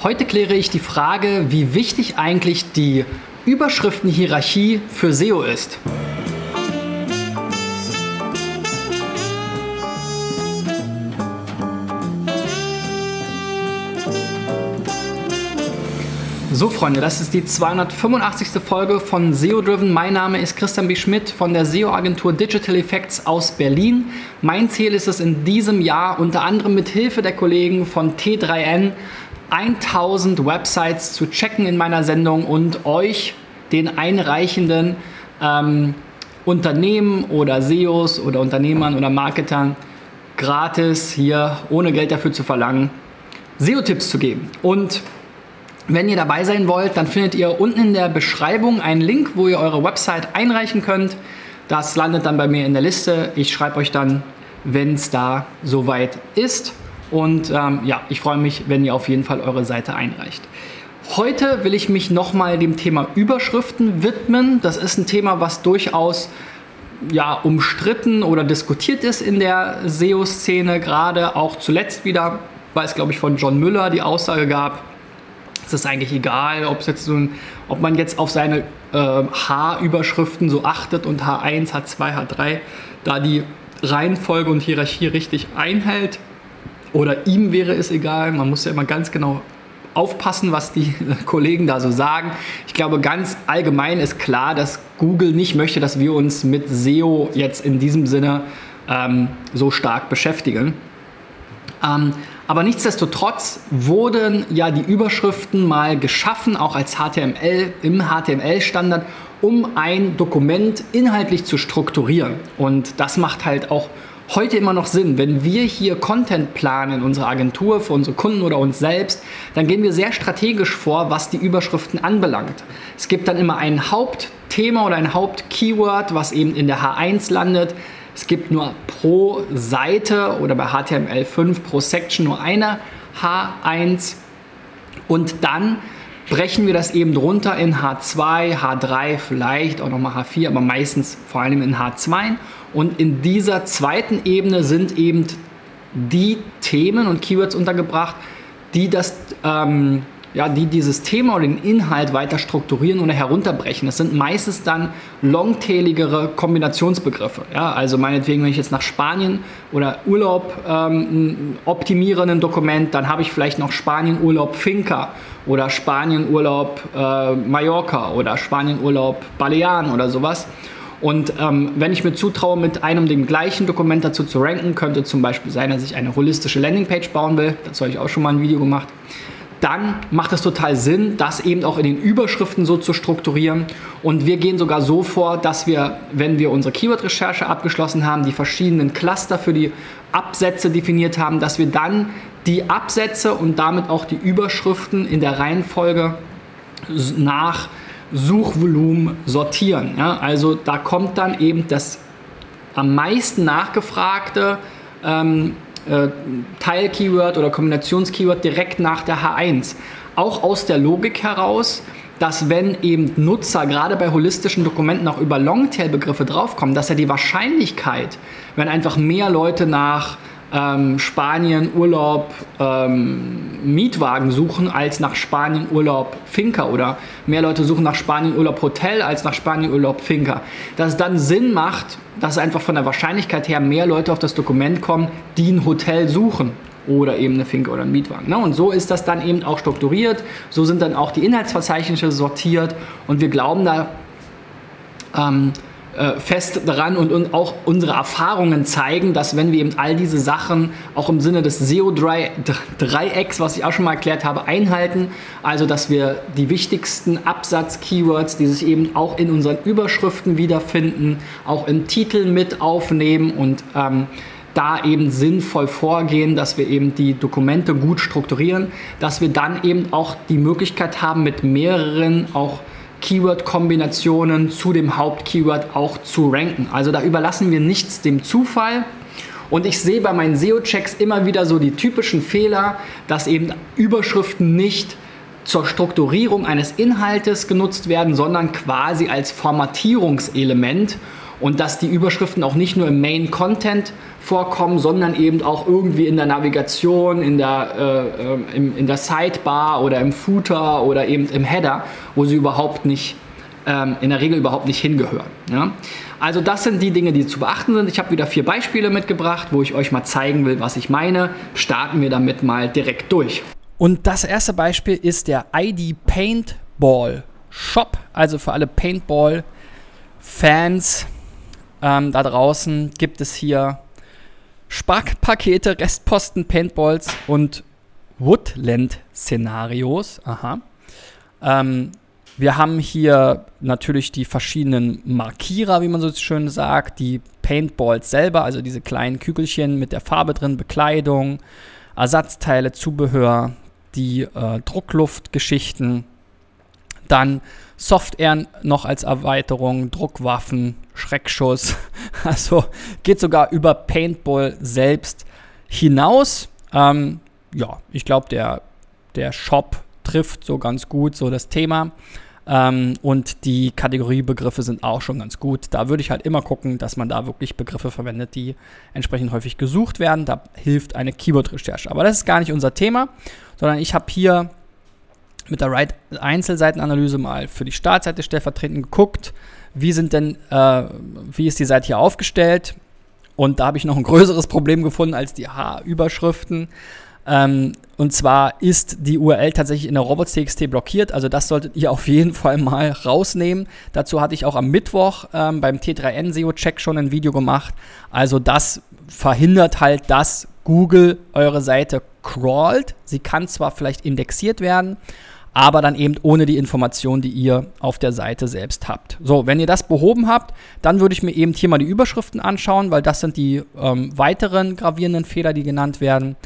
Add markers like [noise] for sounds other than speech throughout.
Heute kläre ich die Frage, wie wichtig eigentlich die Überschriftenhierarchie für SEO ist. So Freunde, das ist die 285. Folge von SEO Driven. Mein Name ist Christian B. Schmidt von der SEO-Agentur Digital Effects aus Berlin. Mein Ziel ist es in diesem Jahr unter anderem mit Hilfe der Kollegen von T3N 1000 Websites zu checken in meiner Sendung und euch, den einreichenden ähm, Unternehmen oder SEOs oder Unternehmern oder Marketern, gratis hier ohne Geld dafür zu verlangen, SEO-Tipps zu geben. Und wenn ihr dabei sein wollt, dann findet ihr unten in der Beschreibung einen Link, wo ihr eure Website einreichen könnt. Das landet dann bei mir in der Liste. Ich schreibe euch dann, wenn es da soweit ist. Und ähm, ja, ich freue mich, wenn ihr auf jeden Fall eure Seite einreicht. Heute will ich mich nochmal dem Thema Überschriften widmen. Das ist ein Thema, was durchaus ja, umstritten oder diskutiert ist in der SEO-Szene, gerade auch zuletzt wieder, weil es, glaube ich, von John Müller die Aussage gab, es ist eigentlich egal, ob, jetzt so ein, ob man jetzt auf seine äh, H-Überschriften so achtet und H1, H2, H3, da die Reihenfolge und Hierarchie richtig einhält. Oder ihm wäre es egal. Man muss ja immer ganz genau aufpassen, was die [laughs] Kollegen da so sagen. Ich glaube, ganz allgemein ist klar, dass Google nicht möchte, dass wir uns mit SEO jetzt in diesem Sinne ähm, so stark beschäftigen. Ähm, aber nichtsdestotrotz wurden ja die Überschriften mal geschaffen, auch als HTML im HTML-Standard, um ein Dokument inhaltlich zu strukturieren. Und das macht halt auch heute immer noch Sinn. Wenn wir hier Content planen in unserer Agentur für unsere Kunden oder uns selbst, dann gehen wir sehr strategisch vor, was die Überschriften anbelangt. Es gibt dann immer ein Hauptthema oder ein Hauptkeyword, was eben in der H1 landet. Es gibt nur pro Seite oder bei HTML5 pro Section nur eine H1 und dann brechen wir das eben drunter in H2, H3, vielleicht auch nochmal H4, aber meistens vor allem in H2 und in dieser zweiten Ebene sind eben die Themen und Keywords untergebracht, die das ähm, ja, die dieses Thema oder den Inhalt weiter strukturieren oder herunterbrechen. Das sind meistens dann longtailigere Kombinationsbegriffe. Ja, also meinetwegen, wenn ich jetzt nach Spanien oder Urlaub ähm, optimiere ein Dokument, dann habe ich vielleicht noch Spanien-Urlaub Finca oder Spanien-Urlaub äh, Mallorca oder Spanien-Urlaub Balearen oder sowas. Und ähm, wenn ich mir zutraue, mit einem dem gleichen Dokument dazu zu ranken, könnte zum Beispiel sein, dass ich eine holistische Landingpage bauen will. Dazu habe ich auch schon mal ein Video gemacht. Dann macht es total Sinn, das eben auch in den Überschriften so zu strukturieren. Und wir gehen sogar so vor, dass wir, wenn wir unsere Keyword-Recherche abgeschlossen haben, die verschiedenen Cluster für die Absätze definiert haben, dass wir dann die Absätze und damit auch die Überschriften in der Reihenfolge nach Suchvolumen sortieren. Ja? Also da kommt dann eben das am meisten nachgefragte ähm, äh, Teil-Keyword oder Kombinations-Keyword direkt nach der H1. Auch aus der Logik heraus, dass wenn eben Nutzer gerade bei holistischen Dokumenten auch über Longtail-Begriffe draufkommen, dass ja die Wahrscheinlichkeit, wenn einfach mehr Leute nach ähm, Spanien Urlaub ähm, Mietwagen suchen als nach Spanien Urlaub Finca oder mehr Leute suchen nach Spanien Urlaub Hotel als nach Spanien Urlaub Finca. Dass es dann Sinn macht, dass einfach von der Wahrscheinlichkeit her mehr Leute auf das Dokument kommen, die ein Hotel suchen oder eben eine Finca oder ein Mietwagen. Ne? Und so ist das dann eben auch strukturiert. So sind dann auch die Inhaltsverzeichnisse sortiert und wir glauben da ähm, äh, fest daran und, und, auch unsere Erfahrungen zeigen, dass wenn wir eben all diese Sachen auch im Sinne des SEO-Dreiecks, was ich auch schon mal erklärt habe, einhalten, also dass wir die wichtigsten Absatz-Keywords, die sich eben auch in unseren Überschriften wiederfinden, auch im Titel mit aufnehmen und ähm, da eben sinnvoll vorgehen, dass wir eben die Dokumente gut strukturieren, dass wir dann eben auch die Möglichkeit haben, mit mehreren auch Keyword-Kombinationen zu dem Hauptkeyword auch zu ranken. Also da überlassen wir nichts dem Zufall. Und ich sehe bei meinen SEO-Checks immer wieder so die typischen Fehler, dass eben Überschriften nicht zur Strukturierung eines Inhaltes genutzt werden, sondern quasi als Formatierungselement. Und dass die Überschriften auch nicht nur im Main Content vorkommen, sondern eben auch irgendwie in der Navigation, in der, äh, äh in, in der Sidebar oder im Footer oder eben im Header, wo sie überhaupt nicht, ähm, in der Regel überhaupt nicht hingehören. Ja? Also das sind die Dinge, die zu beachten sind. Ich habe wieder vier Beispiele mitgebracht, wo ich euch mal zeigen will, was ich meine. Starten wir damit mal direkt durch. Und das erste Beispiel ist der ID Paintball Shop, also für alle Paintball-Fans ähm, da draußen gibt es hier Sparkpakete, Restposten, Paintballs und Woodland-Szenarios. Aha. Ähm, wir haben hier natürlich die verschiedenen Markierer, wie man so schön sagt, die Paintballs selber, also diese kleinen Kügelchen mit der Farbe drin, Bekleidung, Ersatzteile, Zubehör, die äh, Druckluftgeschichten, dann Software noch als Erweiterung, Druckwaffen, Schreckschuss. [laughs] Also geht sogar über Paintball selbst hinaus. Ähm, ja, ich glaube, der, der Shop trifft so ganz gut so das Thema. Ähm, und die Kategoriebegriffe sind auch schon ganz gut. Da würde ich halt immer gucken, dass man da wirklich Begriffe verwendet, die entsprechend häufig gesucht werden. Da hilft eine Keyword-Recherche. Aber das ist gar nicht unser Thema, sondern ich habe hier mit der Right Einzelseitenanalyse mal für die Startseite stellvertretend geguckt, wie sind denn, äh, wie ist die Seite hier aufgestellt? Und da habe ich noch ein größeres Problem gefunden als die H-Überschriften. Ähm, und zwar ist die URL tatsächlich in der robots.txt blockiert. Also das solltet ihr auf jeden Fall mal rausnehmen. Dazu hatte ich auch am Mittwoch ähm, beim T3N SEO-Check schon ein Video gemacht. Also das verhindert halt, dass Google eure Seite crawlt. Sie kann zwar vielleicht indexiert werden, aber dann eben ohne die Informationen, die ihr auf der Seite selbst habt. So, wenn ihr das behoben habt, dann würde ich mir eben hier mal die Überschriften anschauen, weil das sind die ähm, weiteren gravierenden Fehler, die genannt werden.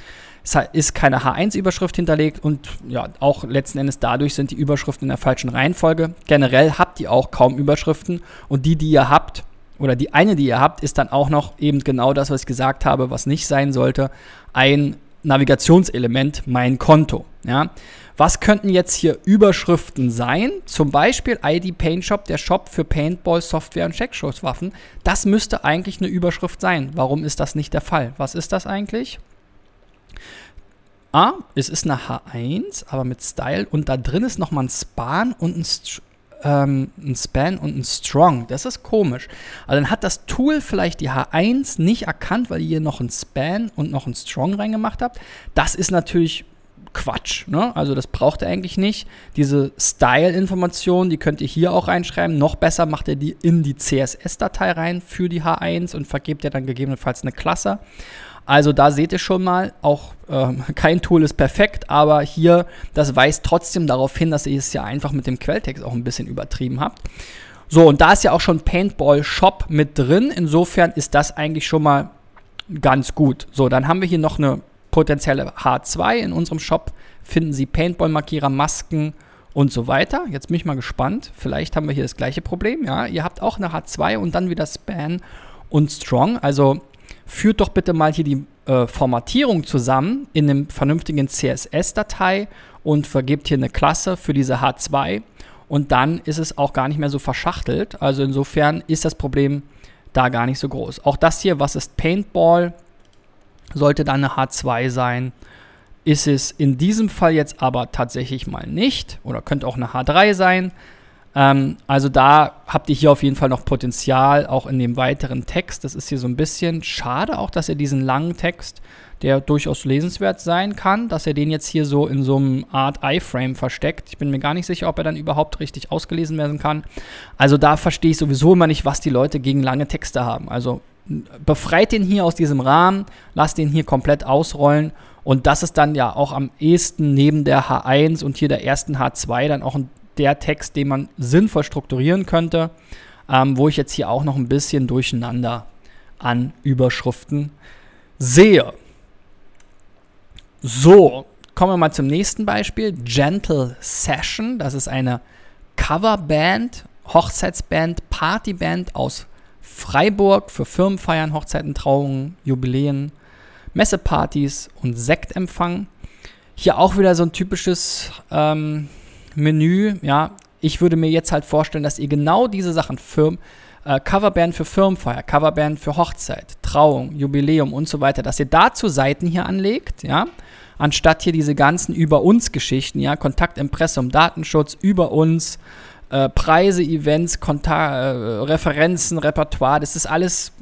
Es ist keine H1-Überschrift hinterlegt und ja, auch letzten Endes dadurch sind die Überschriften in der falschen Reihenfolge. Generell habt ihr auch kaum Überschriften und die, die ihr habt, oder die eine, die ihr habt, ist dann auch noch eben genau das, was ich gesagt habe, was nicht sein sollte, ein Navigationselement, mein Konto. Ja. Was könnten jetzt hier Überschriften sein? Zum Beispiel ID Paint Shop, der Shop für Paintball, Software und Checkschusswaffen. Das müsste eigentlich eine Überschrift sein. Warum ist das nicht der Fall? Was ist das eigentlich? Ah, es ist eine H1, aber mit Style und da drin ist nochmal ein Span und ein, ähm, ein Span und ein Strong. Das ist komisch. Also dann hat das Tool vielleicht die H1 nicht erkannt, weil ihr hier noch ein Span und noch ein Strong reingemacht habt. Das ist natürlich Quatsch. Ne? Also das braucht ihr eigentlich nicht. Diese Style-Informationen, die könnt ihr hier auch reinschreiben. Noch besser macht ihr die in die CSS-Datei rein für die H1 und vergebt ihr dann gegebenenfalls eine Klasse. Also da seht ihr schon mal, auch äh, [laughs] kein Tool ist perfekt, aber hier, das weist trotzdem darauf hin, dass ihr es ja einfach mit dem Quelltext auch ein bisschen übertrieben habt. So, und da ist ja auch schon Paintball Shop mit drin. Insofern ist das eigentlich schon mal ganz gut. So, dann haben wir hier noch eine potenzielle H2. In unserem Shop finden Sie Paintball-Markierer, Masken und so weiter. Jetzt bin ich mal gespannt. Vielleicht haben wir hier das gleiche Problem. Ja, ihr habt auch eine H2 und dann wieder Span und Strong. Also führt doch bitte mal hier die äh, Formatierung zusammen in einem vernünftigen CSS-Datei und vergebt hier eine Klasse für diese H2 und dann ist es auch gar nicht mehr so verschachtelt. Also insofern ist das Problem da gar nicht so groß. Auch das hier, was ist Paintball? sollte dann eine H2 sein. Ist es in diesem Fall jetzt aber tatsächlich mal nicht oder könnte auch eine H3 sein. Ähm, also da habt ihr hier auf jeden Fall noch Potenzial, auch in dem weiteren Text. Das ist hier so ein bisschen schade, auch dass ihr diesen langen Text, der durchaus lesenswert sein kann, dass er den jetzt hier so in so einem Art iframe versteckt. Ich bin mir gar nicht sicher, ob er dann überhaupt richtig ausgelesen werden kann. Also da verstehe ich sowieso immer nicht, was die Leute gegen lange Texte haben. Also befreit den hier aus diesem Rahmen, lasst den hier komplett ausrollen und das ist dann ja auch am ehesten neben der H1 und hier der ersten H2 dann auch der Text, den man sinnvoll strukturieren könnte, ähm, wo ich jetzt hier auch noch ein bisschen durcheinander an Überschriften sehe. So, kommen wir mal zum nächsten Beispiel. Gentle Session, das ist eine Coverband, Hochzeitsband, Partyband aus Freiburg für Firmenfeiern, Hochzeiten, Trauungen, Jubiläen, Messepartys und Sektempfang. Hier auch wieder so ein typisches ähm, Menü. Ja, ich würde mir jetzt halt vorstellen, dass ihr genau diese Sachen Firmen äh, Coverband für Firmenfeier, Coverband für Hochzeit, Trauung, Jubiläum und so weiter, dass ihr dazu Seiten hier anlegt, ja, anstatt hier diese ganzen über uns Geschichten, ja, Kontakt, Impressum, Datenschutz, über uns, äh, Preise, Events, Kontak äh, Referenzen, Repertoire, das ist alles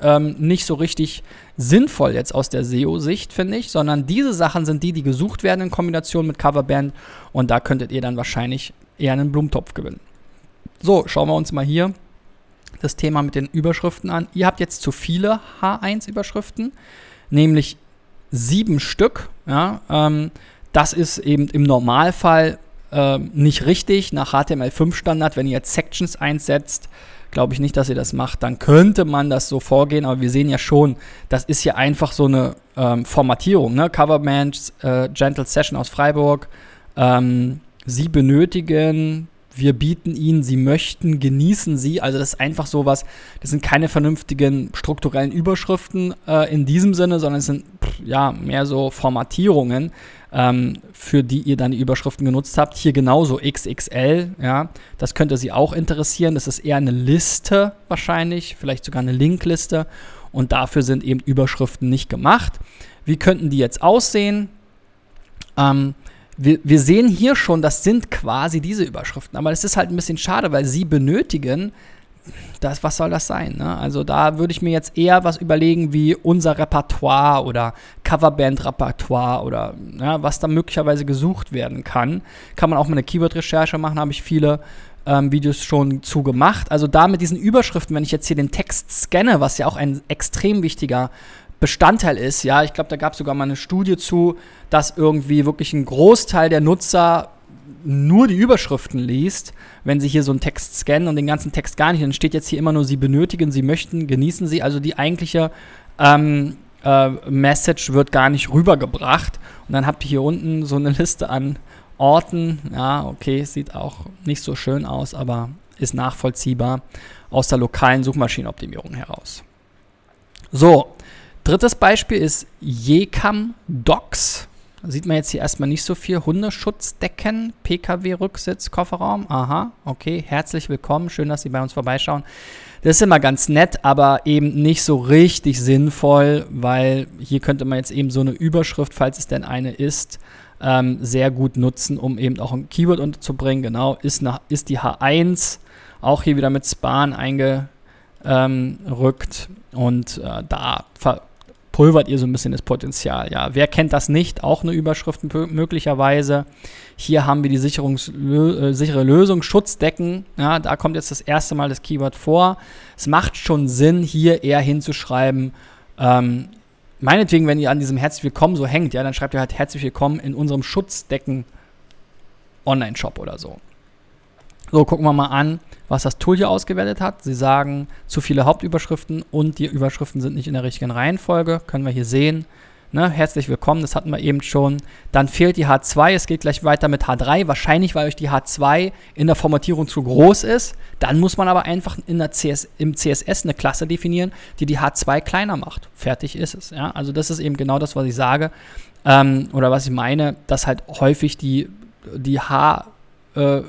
ähm, nicht so richtig sinnvoll jetzt aus der SEO-Sicht, finde ich, sondern diese Sachen sind die, die gesucht werden in Kombination mit Coverband und da könntet ihr dann wahrscheinlich eher einen Blumentopf gewinnen. So, schauen wir uns mal hier das Thema mit den Überschriften an. Ihr habt jetzt zu viele H1-Überschriften, nämlich sieben Stück. Ja, ähm, das ist eben im Normalfall äh, nicht richtig nach HTML5-Standard. Wenn ihr jetzt Sections einsetzt, glaube ich nicht, dass ihr das macht. Dann könnte man das so vorgehen, aber wir sehen ja schon, das ist ja einfach so eine ähm, Formatierung. Ne? Coverman, äh, Gentle Session aus Freiburg. Ähm, sie benötigen wir bieten ihnen, sie möchten, genießen sie. Also das ist einfach sowas, das sind keine vernünftigen strukturellen Überschriften äh, in diesem Sinne, sondern es sind pff, ja mehr so Formatierungen, ähm, für die ihr dann die Überschriften genutzt habt. Hier genauso XXL, ja, das könnte sie auch interessieren. Das ist eher eine Liste wahrscheinlich, vielleicht sogar eine Linkliste und dafür sind eben Überschriften nicht gemacht. Wie könnten die jetzt aussehen? Ähm, wir, wir sehen hier schon, das sind quasi diese Überschriften. Aber es ist halt ein bisschen schade, weil sie benötigen, das, was soll das sein? Ne? Also da würde ich mir jetzt eher was überlegen wie unser Repertoire oder Coverband-Repertoire oder ja, was da möglicherweise gesucht werden kann. Kann man auch mal eine Keyword-Recherche machen, habe ich viele ähm, Videos schon zu gemacht. Also da mit diesen Überschriften, wenn ich jetzt hier den Text scanne, was ja auch ein extrem wichtiger Bestandteil ist. Ja, ich glaube, da gab es sogar mal eine Studie zu, dass irgendwie wirklich ein Großteil der Nutzer nur die Überschriften liest, wenn sie hier so einen Text scannen und den ganzen Text gar nicht. Dann steht jetzt hier immer nur, sie benötigen, sie möchten, genießen sie. Also die eigentliche ähm, äh, Message wird gar nicht rübergebracht. Und dann habt ihr hier unten so eine Liste an Orten. Ja, okay, sieht auch nicht so schön aus, aber ist nachvollziehbar aus der lokalen Suchmaschinenoptimierung heraus. So, Drittes Beispiel ist Jekam Docs. Sieht man jetzt hier erstmal nicht so viel. Hundeschutzdecken, Pkw-Rücksitz, Kofferraum. Aha, okay, herzlich willkommen. Schön, dass Sie bei uns vorbeischauen. Das ist immer ganz nett, aber eben nicht so richtig sinnvoll, weil hier könnte man jetzt eben so eine Überschrift, falls es denn eine ist, ähm, sehr gut nutzen, um eben auch ein Keyword unterzubringen. Genau, ist, nach, ist die H1 auch hier wieder mit Span eingerückt und äh, da ver pulvert ihr so ein bisschen das Potenzial. Ja, wer kennt das nicht? Auch eine Überschrift möglicherweise. Hier haben wir die äh, sichere Lösung, Schutzdecken. Ja, da kommt jetzt das erste Mal das Keyword vor. Es macht schon Sinn, hier eher hinzuschreiben. Ähm, meinetwegen, wenn ihr an diesem Herzlich Willkommen so hängt, ja, dann schreibt ihr halt Herzlich Willkommen in unserem Schutzdecken Online-Shop oder so. So, gucken wir mal an, was das Tool hier ausgewertet hat. Sie sagen zu viele Hauptüberschriften und die Überschriften sind nicht in der richtigen Reihenfolge. Können wir hier sehen. Ne, herzlich willkommen, das hatten wir eben schon. Dann fehlt die H2, es geht gleich weiter mit H3, wahrscheinlich weil euch die H2 in der Formatierung zu groß ist. Dann muss man aber einfach in der CS, im CSS eine Klasse definieren, die die H2 kleiner macht. Fertig ist es. Ja? Also das ist eben genau das, was ich sage ähm, oder was ich meine, dass halt häufig die, die H... Äh,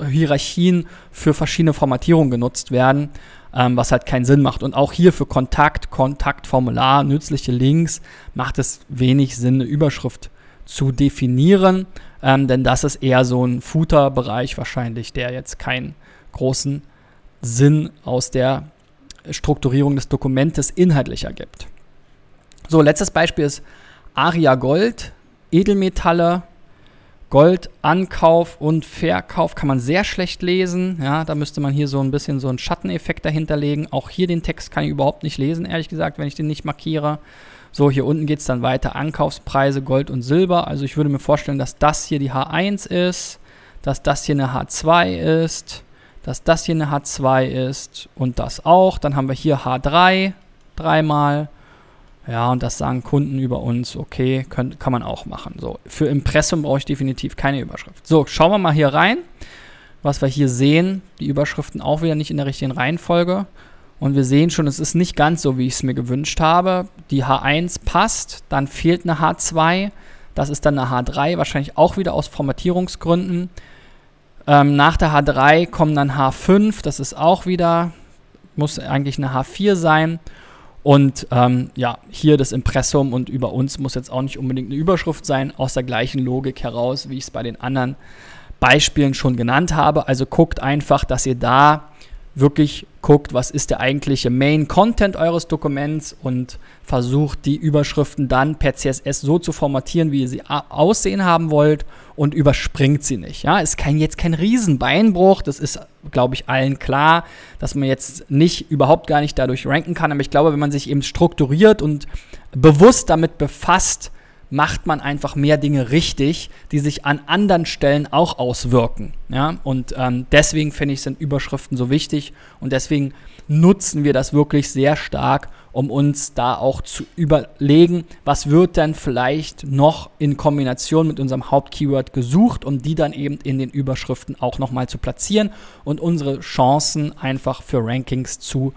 Hierarchien für verschiedene Formatierungen genutzt werden, ähm, was halt keinen Sinn macht. Und auch hier für Kontakt, Kontaktformular, nützliche Links macht es wenig Sinn, eine Überschrift zu definieren, ähm, denn das ist eher so ein Footer-Bereich wahrscheinlich, der jetzt keinen großen Sinn aus der Strukturierung des Dokumentes inhaltlich ergibt. So, letztes Beispiel ist Aria Gold, Edelmetalle, Goldankauf und Verkauf kann man sehr schlecht lesen. Ja, da müsste man hier so ein bisschen so einen Schatteneffekt dahinter legen. Auch hier den Text kann ich überhaupt nicht lesen, ehrlich gesagt, wenn ich den nicht markiere. So, hier unten geht es dann weiter. Ankaufspreise Gold und Silber. Also ich würde mir vorstellen, dass das hier die H1 ist, dass das hier eine H2 ist, dass das hier eine H2 ist und das auch. Dann haben wir hier H3 dreimal ja, und das sagen Kunden über uns, okay, können, kann man auch machen. So, für Impressum brauche ich definitiv keine Überschrift. So, schauen wir mal hier rein, was wir hier sehen. Die Überschriften auch wieder nicht in der richtigen Reihenfolge. Und wir sehen schon, es ist nicht ganz so, wie ich es mir gewünscht habe. Die H1 passt, dann fehlt eine H2. Das ist dann eine H3, wahrscheinlich auch wieder aus Formatierungsgründen. Ähm, nach der H3 kommen dann H5, das ist auch wieder muss eigentlich eine H4 sein. Und ähm, ja, hier das Impressum und über uns muss jetzt auch nicht unbedingt eine Überschrift sein, aus der gleichen Logik heraus, wie ich es bei den anderen Beispielen schon genannt habe. Also guckt einfach, dass ihr da wirklich guckt, was ist der eigentliche Main Content eures Dokuments und versucht die Überschriften dann per CSS so zu formatieren, wie ihr sie aussehen haben wollt und überspringt sie nicht. Ja, ist kein, jetzt kein Riesenbeinbruch, das ist, glaube ich, allen klar, dass man jetzt nicht, überhaupt gar nicht dadurch ranken kann, aber ich glaube, wenn man sich eben strukturiert und bewusst damit befasst, macht man einfach mehr Dinge richtig, die sich an anderen Stellen auch auswirken. Ja? Und ähm, deswegen finde ich, sind Überschriften so wichtig und deswegen nutzen wir das wirklich sehr stark, um uns da auch zu überlegen, was wird denn vielleicht noch in Kombination mit unserem Hauptkeyword gesucht, um die dann eben in den Überschriften auch nochmal zu platzieren und unsere Chancen einfach für Rankings zu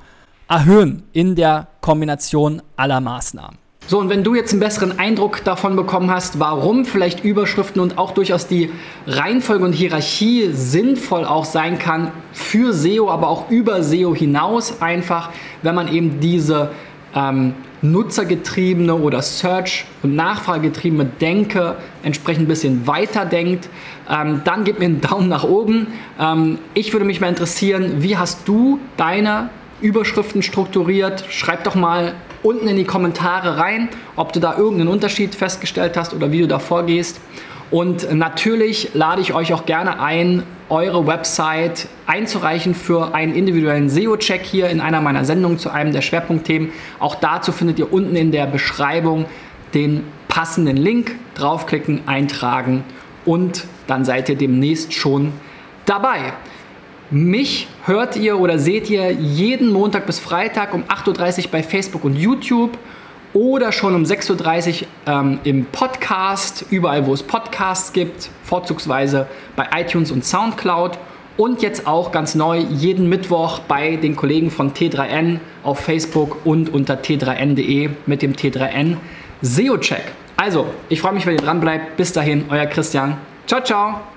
erhöhen in der Kombination aller Maßnahmen. So, und wenn du jetzt einen besseren Eindruck davon bekommen hast, warum vielleicht Überschriften und auch durchaus die Reihenfolge und Hierarchie sinnvoll auch sein kann für SEO, aber auch über SEO hinaus einfach, wenn man eben diese ähm, nutzergetriebene oder Search- und Nachfragegetriebene Denke entsprechend ein bisschen weiter denkt, ähm, dann gib mir einen Daumen nach oben. Ähm, ich würde mich mal interessieren, wie hast du deine Überschriften strukturiert? Schreib doch mal unten in die Kommentare rein, ob du da irgendeinen Unterschied festgestellt hast oder wie du da vorgehst. Und natürlich lade ich euch auch gerne ein, eure Website einzureichen für einen individuellen SEO-Check hier in einer meiner Sendungen zu einem der Schwerpunktthemen. Auch dazu findet ihr unten in der Beschreibung den passenden Link. Draufklicken, eintragen und dann seid ihr demnächst schon dabei. Mich hört ihr oder seht ihr jeden Montag bis Freitag um 8.30 Uhr bei Facebook und YouTube oder schon um 6.30 Uhr ähm, im Podcast, überall wo es Podcasts gibt, vorzugsweise bei iTunes und SoundCloud und jetzt auch ganz neu jeden Mittwoch bei den Kollegen von T3N auf Facebook und unter t3n.de mit dem T3N SEO-Check. Also, ich freue mich, wenn ihr dran bleibt. Bis dahin, euer Christian. Ciao, ciao.